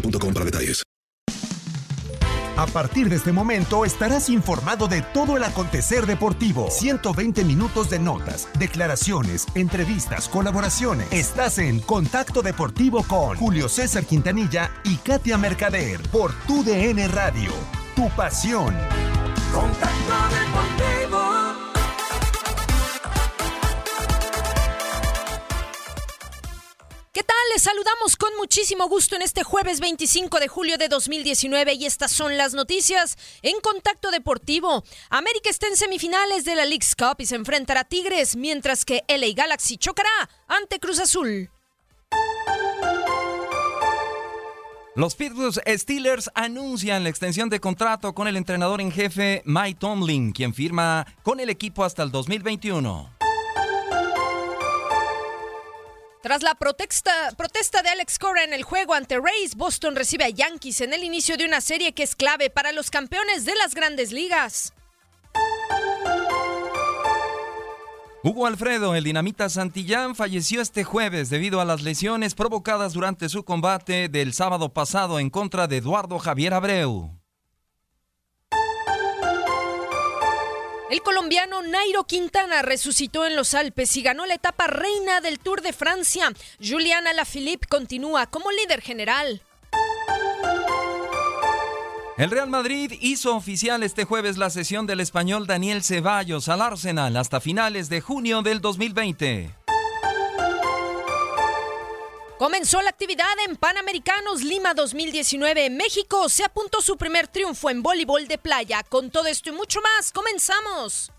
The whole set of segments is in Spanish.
boostmobile.com para detalles. A partir de este momento estarás informado de todo el acontecer deportivo. 120 minutos de notas, declaraciones, entrevistas, colaboraciones. Estás en Contacto Deportivo con Julio César Quintanilla y Katia Mercader por Tu DN Radio. Tu pasión. Contacto ¿Qué tal? Les saludamos con muchísimo gusto en este jueves 25 de julio de 2019 y estas son las noticias en Contacto Deportivo. América está en semifinales de la League's Cup y se enfrentará a Tigres, mientras que LA Galaxy chocará ante Cruz Azul. Los Pittsburgh Steelers anuncian la extensión de contrato con el entrenador en jefe Mike Tomlin, quien firma con el equipo hasta el 2021. Tras la protesta, protesta de Alex Cora en el juego ante Rays, Boston recibe a Yankees en el inicio de una serie que es clave para los campeones de las grandes ligas. Hugo Alfredo, el dinamita Santillán, falleció este jueves debido a las lesiones provocadas durante su combate del sábado pasado en contra de Eduardo Javier Abreu. El colombiano Nairo Quintana resucitó en los Alpes y ganó la etapa reina del Tour de Francia. Juliana Lafilippe continúa como líder general. El Real Madrid hizo oficial este jueves la sesión del español Daniel Ceballos al Arsenal hasta finales de junio del 2020. Comenzó la actividad en Panamericanos Lima 2019. México se apuntó su primer triunfo en voleibol de playa. Con todo esto y mucho más, comenzamos.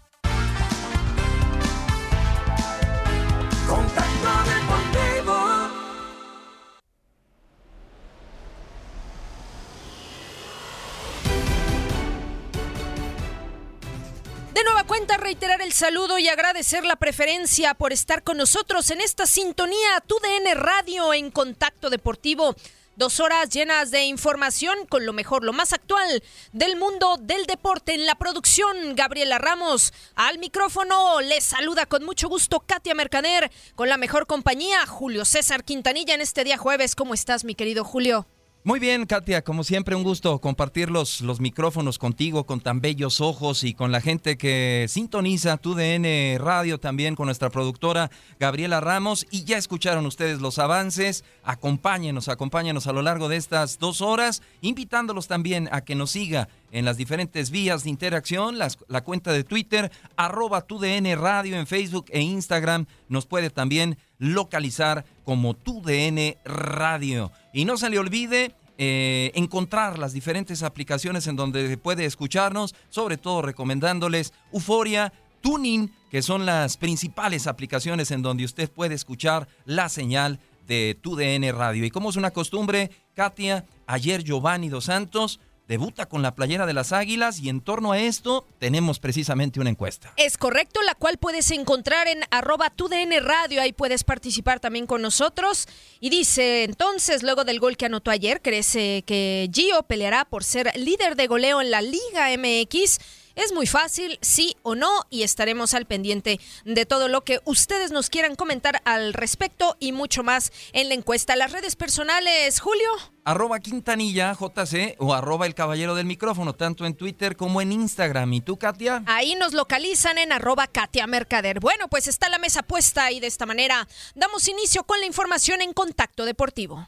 Cuenta, reiterar el saludo y agradecer la preferencia por estar con nosotros en esta sintonía TUDN Radio en Contacto Deportivo. Dos horas llenas de información con lo mejor, lo más actual del mundo del deporte. En la producción, Gabriela Ramos. Al micrófono les saluda con mucho gusto Katia Mercader con la mejor compañía, Julio César Quintanilla en este día jueves. ¿Cómo estás, mi querido Julio? Muy bien, Katia, como siempre un gusto compartir los, los micrófonos contigo, con tan bellos ojos y con la gente que sintoniza tu DN Radio también con nuestra productora Gabriela Ramos. Y ya escucharon ustedes los avances, acompáñenos, acompáñenos a lo largo de estas dos horas, invitándolos también a que nos siga en las diferentes vías de interacción, las- la cuenta de Twitter, arroba TUDN Radio en Facebook e Instagram. Nos puede también localizar como TUDN Radio. Y no se le olvide eh, encontrar las diferentes aplicaciones en donde puede escucharnos, sobre todo recomendándoles Euforia, Tuning, que son las principales aplicaciones en donde usted puede escuchar la señal de TUDN Radio. Y como es una costumbre, Katia, ayer Giovanni Dos Santos debuta con la playera de las Águilas y en torno a esto tenemos precisamente una encuesta. Es correcto, la cual puedes encontrar en arroba DN Radio. Ahí puedes participar también con nosotros. Y dice, entonces, luego del gol que anotó ayer, ¿crees que Gio peleará por ser líder de goleo en la Liga MX? Es muy fácil, sí o no, y estaremos al pendiente de todo lo que ustedes nos quieran comentar al respecto y mucho más en la encuesta. Las redes personales, Julio. Arroba Quintanilla JC o arroba el caballero del micrófono, tanto en Twitter como en Instagram. ¿Y tú, Katia? Ahí nos localizan en arroba Katia Mercader. Bueno, pues está la mesa puesta y de esta manera damos inicio con la información en Contacto Deportivo.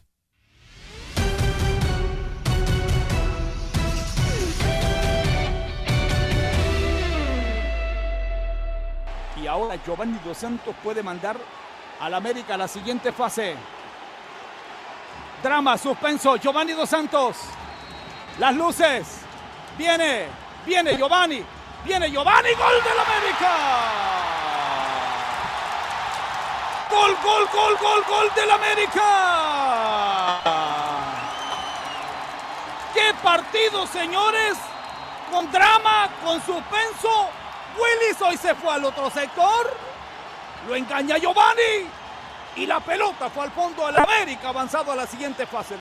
Ahora Giovanni Dos Santos puede mandar al América a la siguiente fase. Drama, suspenso, Giovanni Dos Santos. Las luces. Viene, viene Giovanni. Viene Giovanni, gol del América. Gol, gol, gol, gol, gol del América. ¡Qué partido, señores! Con drama, con suspenso. Willis hoy se fue al otro sector. Lo engaña Giovanni. Y la pelota fue al fondo del América, avanzado a la siguiente fase.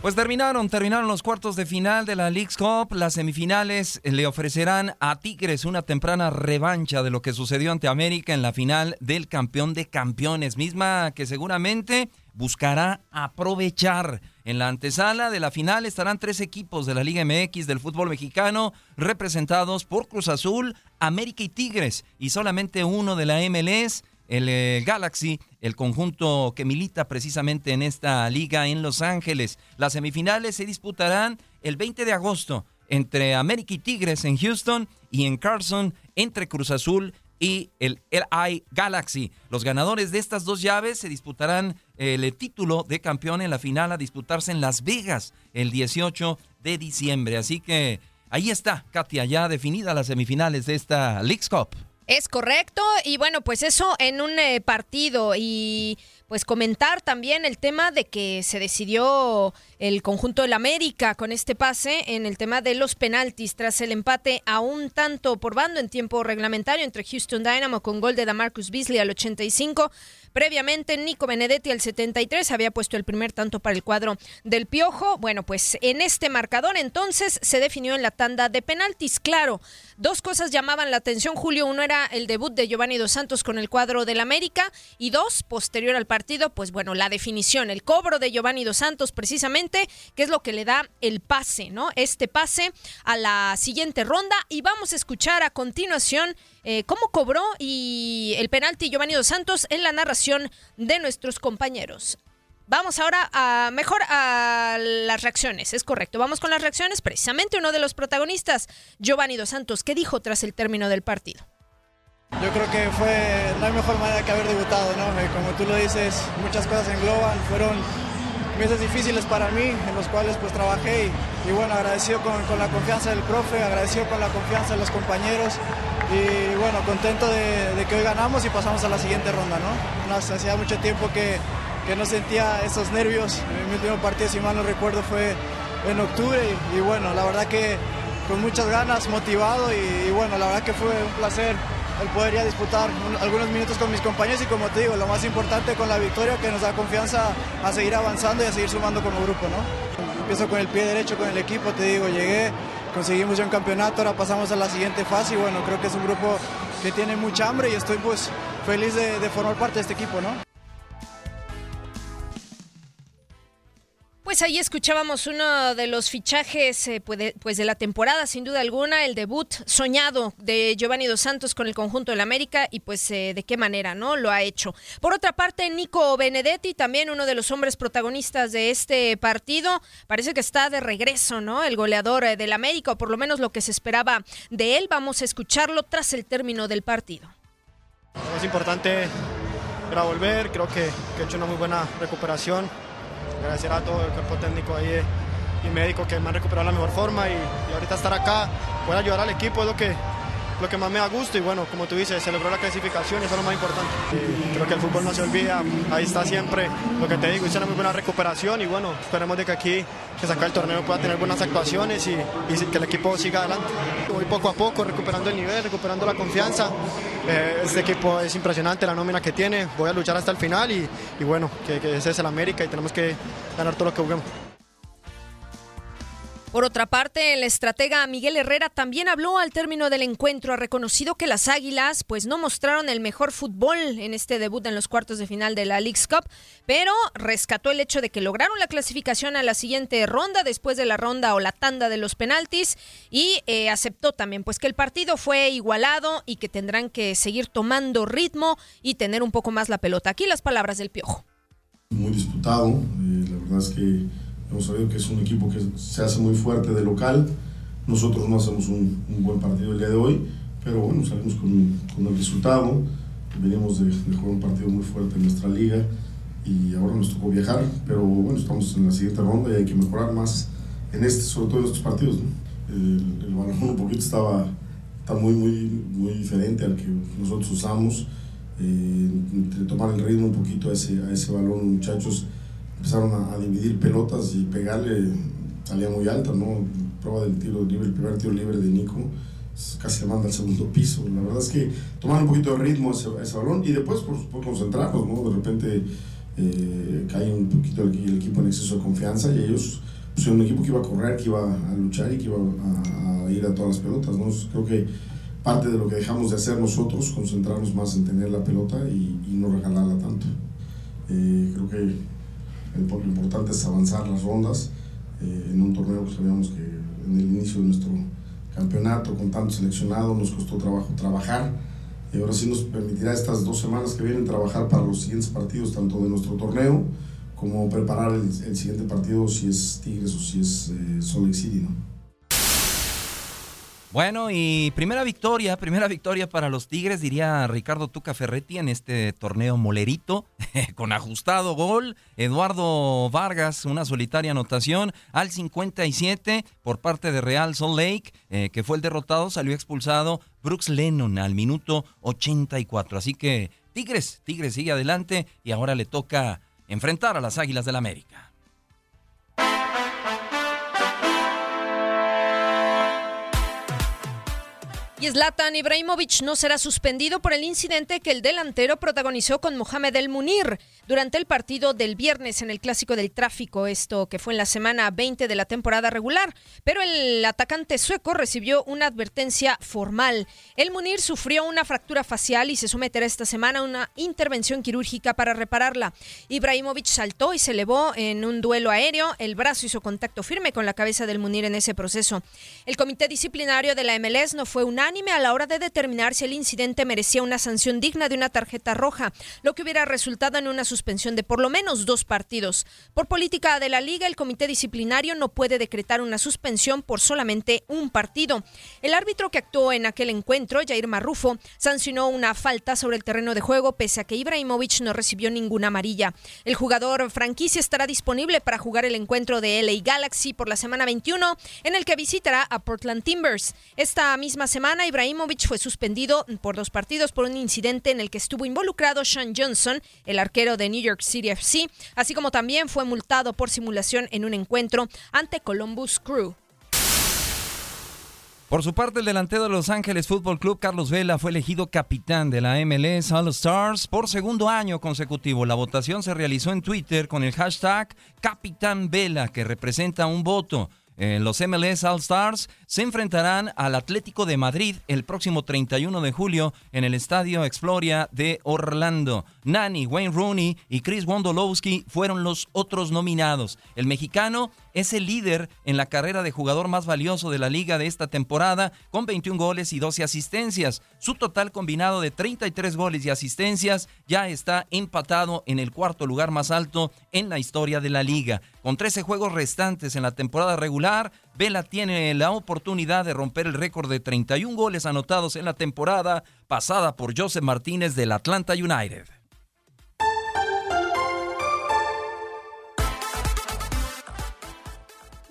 Pues terminaron, terminaron los cuartos de final de la League's Cup. Las semifinales le ofrecerán a Tigres una temprana revancha de lo que sucedió ante América en la final del campeón de campeones, misma que seguramente buscará aprovechar. En la antesala de la final estarán tres equipos de la Liga MX del fútbol mexicano representados por Cruz Azul, América y Tigres, y solamente uno de la MLS el eh, Galaxy, el conjunto que milita precisamente en esta liga en Los Ángeles. Las semifinales se disputarán el 20 de agosto entre América y Tigres en Houston y en Carson entre Cruz Azul y el LI Galaxy. Los ganadores de estas dos llaves se disputarán el título de campeón en la final a disputarse en Las Vegas el 18 de diciembre. Así que ahí está, Katia, ya definida las semifinales de esta League's Cup. Es correcto, y bueno, pues eso en un eh, partido y pues comentar también el tema de que se decidió el conjunto del América con este pase en el tema de los penaltis tras el empate a un tanto por bando en tiempo reglamentario entre Houston Dynamo con gol de Damarcus Beasley al 85. Previamente, Nico Benedetti al 73 había puesto el primer tanto para el cuadro del Piojo. Bueno, pues en este marcador entonces se definió en la tanda de penaltis. Claro, dos cosas llamaban la atención, Julio. Uno era el debut de Giovanni Dos Santos con el cuadro del América y dos, posterior al partido, pues bueno, la definición, el cobro de Giovanni Dos Santos precisamente, que es lo que le da el pase, ¿no? Este pase a la siguiente ronda y vamos a escuchar a continuación eh, cómo cobró y el penalti Giovanni Dos Santos en la narración de nuestros compañeros. Vamos ahora a mejor a las reacciones, es correcto. Vamos con las reacciones. Precisamente uno de los protagonistas, Giovanni Dos Santos, que dijo tras el término del partido. Yo creo que fue la mejor manera que haber debutado, ¿no? Eh, Como tú lo dices, muchas cosas engloban, fueron meses difíciles para mí, en los cuales pues trabajé y, bueno, agradecido con, la confianza del profe, agradecido con la confianza de los compañeros y bueno, contento de, que hoy ganamos y pasamos a la siguiente ronda, ¿no? Nos hacía mucho tiempo que, que no sentía esos nervios, mi último partido, si mal no recuerdo, fue en octubre y, y bueno, la verdad que con muchas ganas, motivado y, y bueno, la verdad que fue un placer el poder ya disputar un, algunos minutos con mis compañeros y como te digo, lo más importante con la victoria que nos da confianza a seguir avanzando y a seguir sumando como grupo, ¿no? Empiezo con el pie derecho con el equipo, te digo, llegué, conseguimos ya un campeonato, ahora pasamos a la siguiente fase y bueno, creo que es un grupo que tiene mucha hambre y estoy pues feliz de, de formar parte de este equipo, ¿no? Pues ahí escuchábamos uno de los fichajes eh, pues, pues de la temporada, sin duda alguna, el debut soñado de Giovanni Dos Santos con el conjunto del América y pues eh, de qué manera, ¿no? Lo ha hecho. Por otra parte, Nico Benedetti, también uno de los hombres protagonistas de este partido, parece que está de regreso, ¿no? El goleador eh, del América, o por lo menos lo que se esperaba de él. Vamos a escucharlo tras el término del partido. Lo más importante era volver, creo que, que he hecho una muy buena recuperación agradecer a todo el cuerpo técnico ahí y médico que me han recuperado la mejor forma y, ahorita estar acá, poder ayudar al equipo es lo que, lo que más me da gusto y bueno, como tú dices, celebró la clasificación y eso es lo más importante. creo que el fútbol no se olvida, ahí está siempre lo que te digo, hice una muy buena recuperación y bueno, esperemos de que aquí, que sacar el torneo pueda tener buenas actuaciones y, que el equipo siga adelante. Voy poco a poco recuperando el nivel, recuperando la confianza. Eh, este equipo es impresionante, la nómina que tiene, voy a luchar hasta el final y, bueno, que, que ese es el América y tenemos que ganar todo lo que juguemos. Por otra parte, el estratega Miguel Herrera también habló al término del encuentro. Ha reconocido que las Águilas pues no mostraron el mejor fútbol en este debut en los cuartos de final de la League's Cup, pero rescató el hecho de que lograron la clasificación a la siguiente ronda después de la ronda o la tanda de los penaltis y eh, aceptó también pues que el partido fue igualado y que tendrán que seguir tomando ritmo y tener un poco más la pelota. Aquí las palabras del Piojo. Muy disputado, eh, la verdad es que Hemos sabido que es un equipo que se hace muy fuerte de local. Nosotros no hacemos un, buen partido el día de hoy, pero bueno, salimos con, con el resultado. Venimos de, jugar un partido muy fuerte en nuestra liga y ahora nos tocó viajar, pero bueno, estamos en la siguiente ronda y hay que mejorar más en este, sobre todo en estos partidos. El, el balón un poquito estaba, está muy, muy, muy diferente al que nosotros usamos. Eh, tomar el ritmo un poquito a ese, a ese balón, muchachos empezaron a, dividir pelotas y pegarle, salía muy alta, ¿no? Prueba del tiro libre, el primer tiro libre de Nico, casi le manda al segundo piso. La verdad es que tomar un poquito de ritmo a ese, balón y después por, por, concentrarnos, ¿no? De repente eh, cae un poquito el, equipo en exceso de confianza y ellos pues, un equipo que iba a correr, que iba a luchar y que iba a, ir a todas las pelotas, ¿no? Creo que parte de lo que dejamos de hacer nosotros, concentrarnos más en tener la pelota y, no regalarla tanto. Eh, creo que lo importante es avanzar las rondas eh, en un torneo que sabíamos que en el inicio de nuestro campeonato con tanto seleccionado nos costó trabajo trabajar y ahora sí nos permitirá estas dos semanas que vienen trabajar para los siguientes partidos tanto de nuestro torneo como preparar el, siguiente partido si es Tigres o si es eh, City. Bueno, y primera victoria, primera victoria para los Tigres, diría Ricardo Tuca Ferretti en este torneo molerito, con ajustado gol. Eduardo Vargas, una solitaria anotación al 57 por parte de Real Salt Lake, eh, que fue el derrotado, salió expulsado Brooks Lennon al minuto 84. Así que Tigres, Tigres sigue adelante y ahora le toca enfrentar a las Águilas del América. Y Zlatan Ibrahimovic no será suspendido por el incidente que el delantero protagonizó con Mohamed El Munir durante el partido del viernes en el Clásico del Tráfico, esto que fue en la semana 20 de la temporada regular. Pero el atacante sueco recibió una advertencia formal. El Munir sufrió una fractura facial y se someterá esta semana a una intervención quirúrgica para repararla. Ibrahimovic saltó y se elevó en un duelo aéreo. El brazo hizo contacto firme con la cabeza del Munir en ese proceso. El comité disciplinario de la MLS no fue unánime a la hora de determinar si el incidente merecía una sanción digna de una tarjeta roja, lo que hubiera resultado en una suspensión de por lo menos dos partidos. Por política de la liga, el comité disciplinario no puede decretar una suspensión por solamente un partido. El árbitro que actuó en aquel encuentro, Jair Marrufo, sancionó una falta sobre el terreno de juego pese a que Ibrahimovic no recibió ninguna amarilla. El jugador franquicia estará disponible para jugar el encuentro de LA Galaxy por la semana 21 en el que visitará a Portland Timbers. Esta misma semana Ibrahimovic fue suspendido por dos partidos por un incidente en el que estuvo involucrado Sean Johnson, el arquero de New York City FC, así como también fue multado por simulación en un encuentro ante Columbus Crew. Por su parte, el delantero de Los Ángeles Fútbol Club, Carlos Vela, fue elegido capitán de la MLS All Stars por segundo año consecutivo. La votación se realizó en Twitter con el hashtag Capitán Vela, que representa un voto. Eh, los MLS All Stars se enfrentarán al Atlético de Madrid el próximo 31 de julio en el Estadio Exploria de Orlando. Nani, Wayne Rooney y Chris Wondolowski fueron los otros nominados. El mexicano es el líder en la carrera de jugador más valioso de la liga de esta temporada, con 21 goles y 12 asistencias. Su total combinado de 33 goles y asistencias ya está empatado en el cuarto lugar más alto en la historia de la liga. Con 13 juegos restantes en la temporada regular, Vela tiene la oportunidad de romper el récord de 31 goles anotados en la temporada pasada por Joseph Martínez del Atlanta United.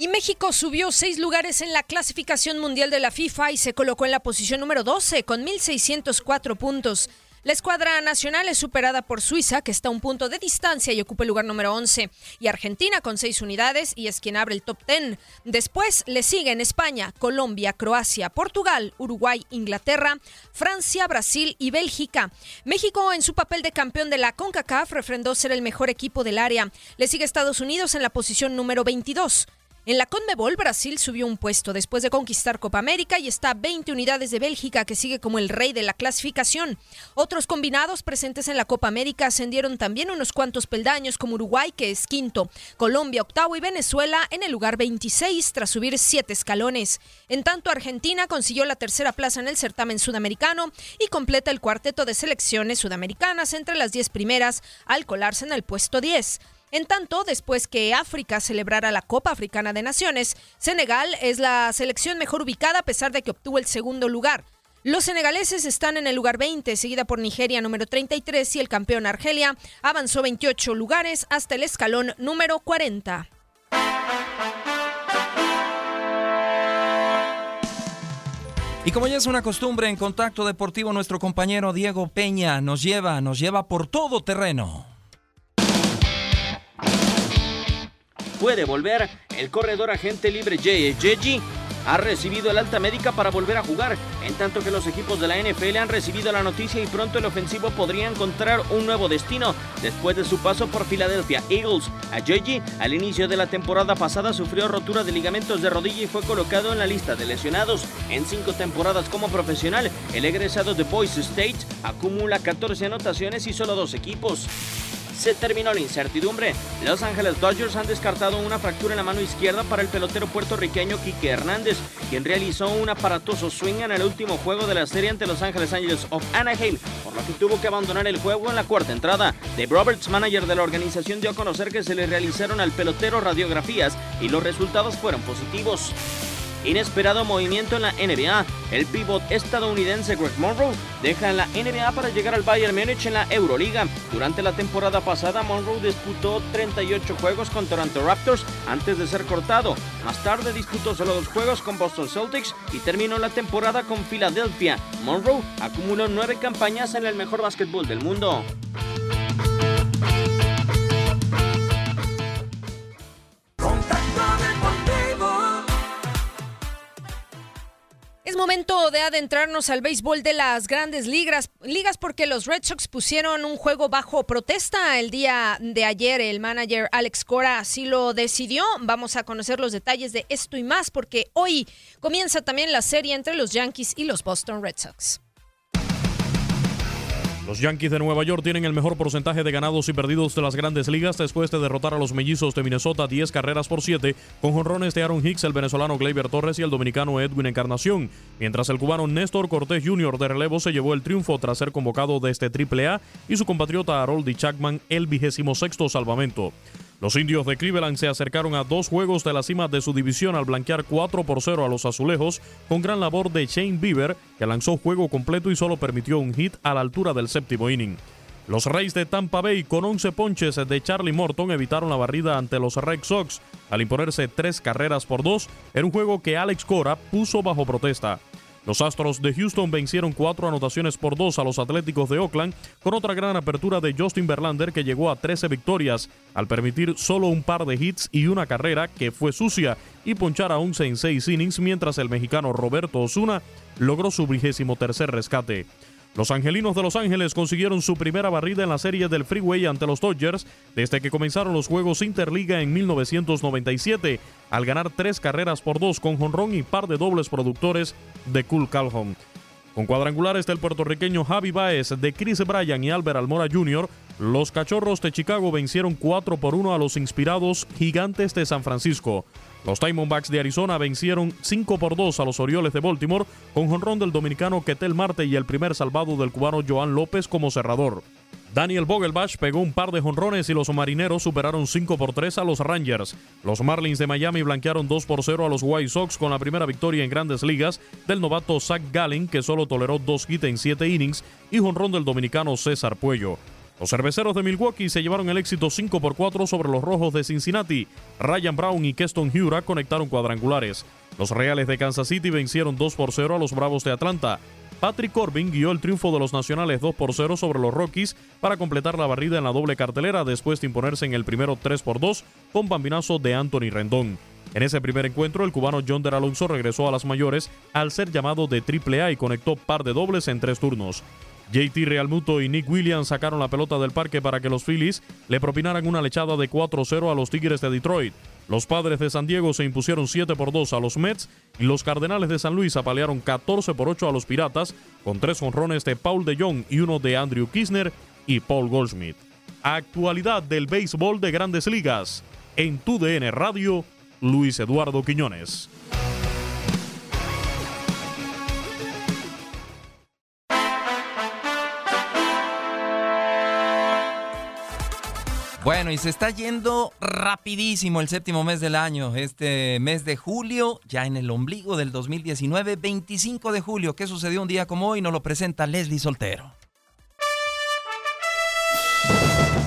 Y México subió seis lugares en la clasificación mundial de la FIFA y se colocó en la posición número 12 con 1.604 puntos. La escuadra nacional es superada por Suiza, que está a un punto de distancia y ocupa el lugar número 11, y Argentina con seis unidades y es quien abre el top 10. Después le siguen España, Colombia, Croacia, Portugal, Uruguay, Inglaterra, Francia, Brasil y Bélgica. México, en su papel de campeón de la CONCACAF, refrendó ser el mejor equipo del área. Le sigue Estados Unidos en la posición número 22. En la Conmebol, Brasil subió un puesto después de conquistar Copa América y está a 20 unidades de Bélgica, que sigue como el rey de la clasificación. Otros combinados presentes en la Copa América ascendieron también unos cuantos peldaños, como Uruguay, que es quinto, Colombia octavo y Venezuela en el lugar 26 tras subir siete escalones. En tanto, Argentina consiguió la tercera plaza en el certamen sudamericano y completa el cuarteto de selecciones sudamericanas entre las 10 primeras al colarse en el puesto 10. En tanto, después que África celebrara la Copa Africana de Naciones, Senegal es la selección mejor ubicada a pesar de que obtuvo el segundo lugar. Los senegaleses están en el lugar 20, seguida por Nigeria número 33 y el campeón Argelia avanzó 28 lugares hasta el escalón número 40. Y como ya es una costumbre en Contacto Deportivo, nuestro compañero Diego Peña nos lleva, nos lleva por todo terreno. Puede volver. El corredor agente libre Jay ha recibido el alta médica para volver a jugar, en tanto que los equipos de la NFL han recibido la noticia y pronto el ofensivo podría encontrar un nuevo destino después de su paso por Philadelphia Eagles. A Jeji, al inicio de la temporada pasada, sufrió rotura de ligamentos de rodilla y fue colocado en la lista de lesionados. En cinco temporadas como profesional, el egresado de Boise State acumula 14 anotaciones y solo dos equipos se terminó la incertidumbre. Los Ángeles Dodgers han descartado una fractura en la mano izquierda para el pelotero puertorriqueño Quique Hernández, quien realizó un aparatoso swing en el último juego de la serie ante Los Ángeles Angels of Anaheim, por lo que tuvo que abandonar el juego en la cuarta entrada. Dave Roberts, manager de la organización, dio a conocer que se le realizaron al pelotero radiografías y los resultados fueron positivos. Inesperado movimiento en la NBA. El pívot estadounidense Greg Monroe deja en la NBA para llegar al Bayern Múnich en la Euroliga. Durante la temporada pasada, Monroe disputó 38 juegos con Toronto Raptors antes de ser cortado. Más tarde disputó solo dos juegos con Boston Celtics y terminó la temporada con Filadelfia. Monroe acumuló nueve campañas en el mejor básquetbol del mundo. Momento de adentrarnos al béisbol de las grandes ligas, ligas porque los Red Sox pusieron un juego bajo protesta el día de ayer. El manager Alex Cora así lo decidió. Vamos a conocer los detalles de esto y más porque hoy comienza también la serie entre los Yankees y los Boston Red Sox. Los Yankees de Nueva York tienen el mejor porcentaje de ganados y perdidos de las grandes ligas después de derrotar a los mellizos de Minnesota 10 carreras por 7 con jonrones de Aaron Hicks, el venezolano Gleyber Torres y el dominicano Edwin Encarnación, mientras el cubano Néstor Cortés Jr. de relevo se llevó el triunfo tras ser convocado desde AAA y su compatriota Haroldi Chapman el vigésimo sexto salvamento. Los indios de Cleveland se acercaron a dos juegos de la cima de su división al blanquear 4 por 0 a los azulejos, con gran labor de Shane Bieber, que lanzó juego completo y solo permitió un hit a la altura del séptimo inning. Los Reyes de Tampa Bay, con 11 ponches de Charlie Morton, evitaron la barrida ante los Red Sox al imponerse tres carreras por dos en un juego que Alex Cora puso bajo protesta. Los Astros de Houston vencieron cuatro anotaciones por dos a los Atléticos de Oakland, con otra gran apertura de Justin Verlander que llegó a 13 victorias, al permitir solo un par de hits y una carrera que fue sucia y ponchar a 11 en 6 innings, mientras el mexicano Roberto Osuna logró su vigésimo tercer rescate. Los Angelinos de Los Ángeles consiguieron su primera barrida en la serie del Freeway ante los Dodgers desde que comenzaron los Juegos Interliga en 1997, al ganar tres carreras por dos con jonrón y par de dobles productores de Cool Calhoun. Con cuadrangulares del puertorriqueño Javi Baez, de Chris Bryan y Albert Almora Jr., los Cachorros de Chicago vencieron 4 por 1 a los inspirados Gigantes de San Francisco. Los Diamondbacks de Arizona vencieron 5 por 2 a los Orioles de Baltimore con jonrón del dominicano Ketel Marte y el primer salvado del cubano Joan López como cerrador. Daniel Vogelbach pegó un par de jonrones y los marineros superaron 5 por 3 a los Rangers. Los Marlins de Miami blanquearon 2 por 0 a los White Sox con la primera victoria en grandes ligas del novato Zach Gallen, que solo toleró dos hits en 7 innings, y jonrón del dominicano César Puello. Los cerveceros de Milwaukee se llevaron el éxito 5 por 4 sobre los rojos de Cincinnati. Ryan Brown y Keston Hura conectaron cuadrangulares. Los Reales de Kansas City vencieron 2 por 0 a los Bravos de Atlanta. Patrick Corbin guió el triunfo de los Nacionales 2 por 0 sobre los Rockies para completar la barrida en la doble cartelera después de imponerse en el primero 3 por 2 con bambinazo de Anthony Rendón. En ese primer encuentro, el cubano John Der Alonso regresó a las mayores al ser llamado de AAA y conectó par de dobles en tres turnos. JT Realmuto y Nick Williams sacaron la pelota del parque para que los Phillies le propinaran una lechada de 4-0 a los Tigres de Detroit. Los padres de San Diego se impusieron 7 por 2 a los Mets y los Cardenales de San Luis apalearon 14 por 8 a los Piratas con tres honrones de Paul de Jong y uno de Andrew Kisner y Paul Goldschmidt. Actualidad del béisbol de grandes ligas. En tu DN Radio, Luis Eduardo Quiñones. Bueno, y se está yendo rapidísimo el séptimo mes del año, este mes de julio, ya en el ombligo del 2019, 25 de julio. ¿Qué sucedió un día como hoy? Nos lo presenta Leslie Soltero.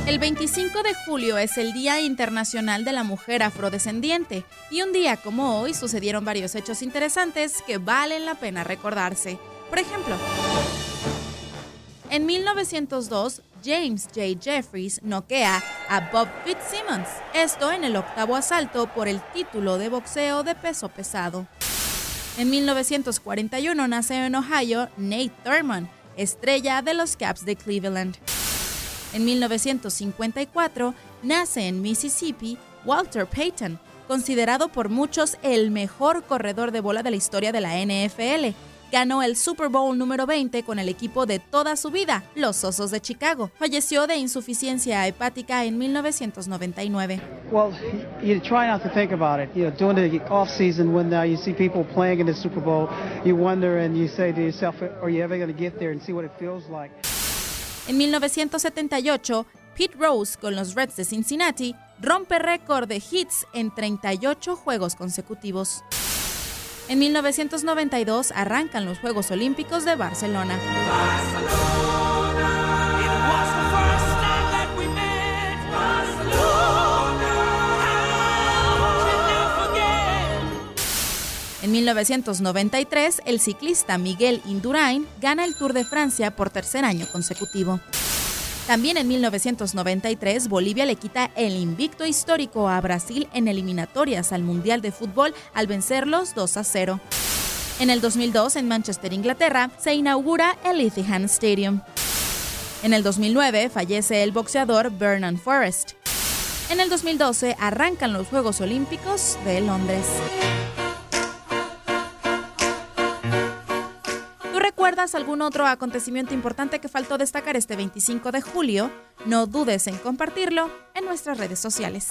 El 25 de julio es el Día Internacional de la Mujer Afrodescendiente y un día como hoy sucedieron varios hechos interesantes que valen la pena recordarse. Por ejemplo, en 1902, James J. Jeffries noquea a Bob Fitzsimmons, esto en el octavo asalto por el título de boxeo de peso pesado. En 1941 nace en Ohio Nate Thurmond, estrella de los Caps de Cleveland. En 1954 nace en Mississippi Walter Payton, considerado por muchos el mejor corredor de bola de la historia de la NFL. Ganó el Super Bowl número 20 con el equipo de toda su vida, los Osos de Chicago. Falleció de insuficiencia hepática en 1999. Well, you try not to think about it. You know, during the off season, when uh, you see people playing in the Super Bowl, you wonder and you say to yourself, "Are you ever going to get there and see what it feels like?" En 1978, Pete Rose con los Reds de Cincinnati rompe récord de hits en 38 juegos consecutivos. En 1992 arrancan los Juegos Olímpicos de Barcelona. En 1993, el ciclista Miguel Indurain gana el Tour de Francia por tercer año consecutivo. También en 1993, Bolivia le quita el invicto histórico a Brasil en eliminatorias al Mundial de Fútbol al vencerlos 2 a 0. En el 2002, en Manchester, Inglaterra, se inaugura el Etihad Stadium. En el 2009, fallece el boxeador Vernon Forrest. En el 2012, arrancan los Juegos Olímpicos de Londres. Recuerdas algún otro acontecimiento importante que faltó destacar este 25 de julio? No dudes en compartirlo en nuestras redes sociales.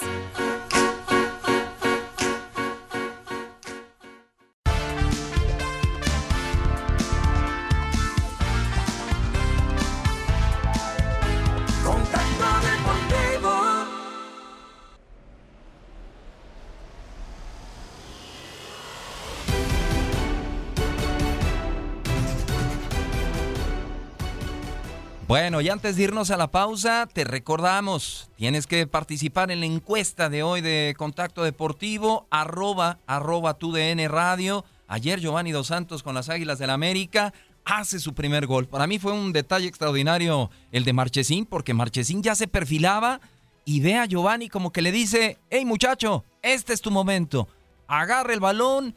Bueno, y antes de irnos a la pausa, te recordamos, tienes que participar en la encuesta de hoy de Contacto Deportivo, arroba, arroba tu DN Radio. Ayer Giovanni Dos Santos con las Águilas del la América hace su primer gol. Para mí fue un detalle extraordinario el de Marchesín, porque Marchesín ya se perfilaba y ve a Giovanni como que le dice, hey muchacho, este es tu momento. Agarra el balón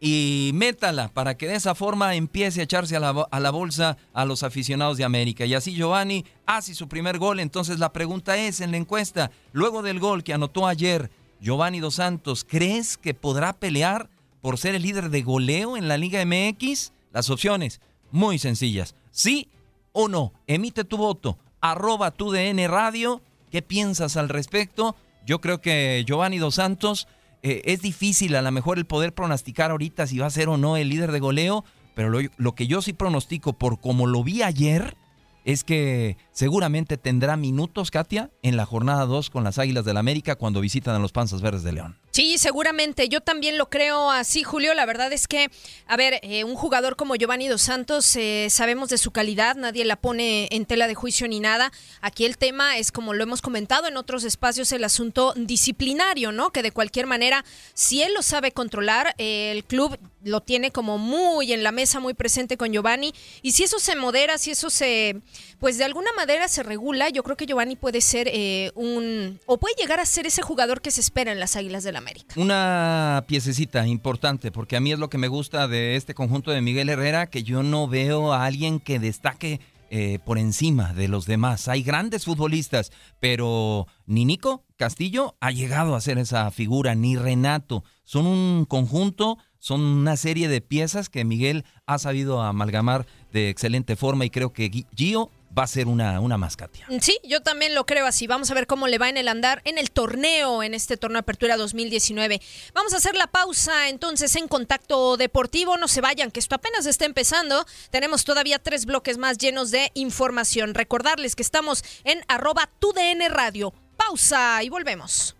y métala para que de esa forma empiece a echarse a la, a la bolsa a los aficionados de América. Y así Giovanni hace su primer gol. Entonces la pregunta es en la encuesta, luego del gol que anotó ayer Giovanni Dos Santos, ¿crees que podrá pelear por ser el líder de goleo en la Liga MX? Las opciones, muy sencillas. ¿Sí o no? Emite tu voto. Arroba tu DN Radio. ¿Qué piensas al respecto? Yo creo que Giovanni Dos Santos eh, es difícil a lo mejor el poder pronosticar ahorita si va a ser o no el líder de goleo, pero lo, que yo sí pronostico por como lo vi ayer es que seguramente tendrá minutos, Katia, en la jornada 2 con las Águilas del América cuando visitan a los Panzas Verdes de León. Sí, seguramente. Yo también lo creo así, Julio. La verdad es que, a ver, eh, un jugador como Giovanni Dos Santos, eh, sabemos de su calidad, nadie la pone en tela de juicio ni nada. Aquí el tema es, como lo hemos comentado en otros espacios, el asunto disciplinario, ¿no? Que de cualquier manera, si él lo sabe controlar, eh, el club lo tiene como muy en la mesa, muy presente con Giovanni. Y si eso se modera, si eso se, pues de alguna manera se regula, yo creo que Giovanni puede ser un, o puede llegar a ser ese jugador que se espera en las Águilas de la una piececita importante, porque a mí es lo que me gusta de este conjunto de Miguel Herrera, que yo no veo a alguien que destaque eh, por encima de los demás. Hay grandes futbolistas, pero ni Nico Castillo ha llegado a ser esa figura, ni Renato. Son un conjunto, son una serie de piezas que Miguel ha sabido amalgamar de excelente forma y creo que Gio va a ser una, una mascatia. Sí, yo también lo creo así. Vamos a ver cómo le va en el andar en el torneo, en este torneo Apertura 2019. Vamos a hacer la pausa entonces en contacto deportivo. No se vayan, que esto apenas está empezando. Tenemos todavía tres bloques más llenos de información. Recordarles que estamos en arroba TUDN Radio. Pausa y volvemos.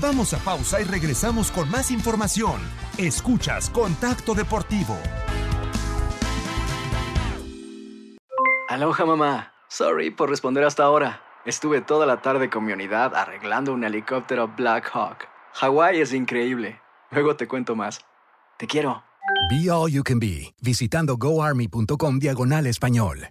Vamos a pausa y regresamos con más información. Escuchas Contacto Deportivo. Aloha mamá. Sorry por responder hasta ahora. Estuve toda la tarde con mi unidad arreglando un helicóptero Black Hawk. Hawái es increíble. Luego te cuento más. Te quiero. Be All You Can Be, visitando goarmy.com diagonal español.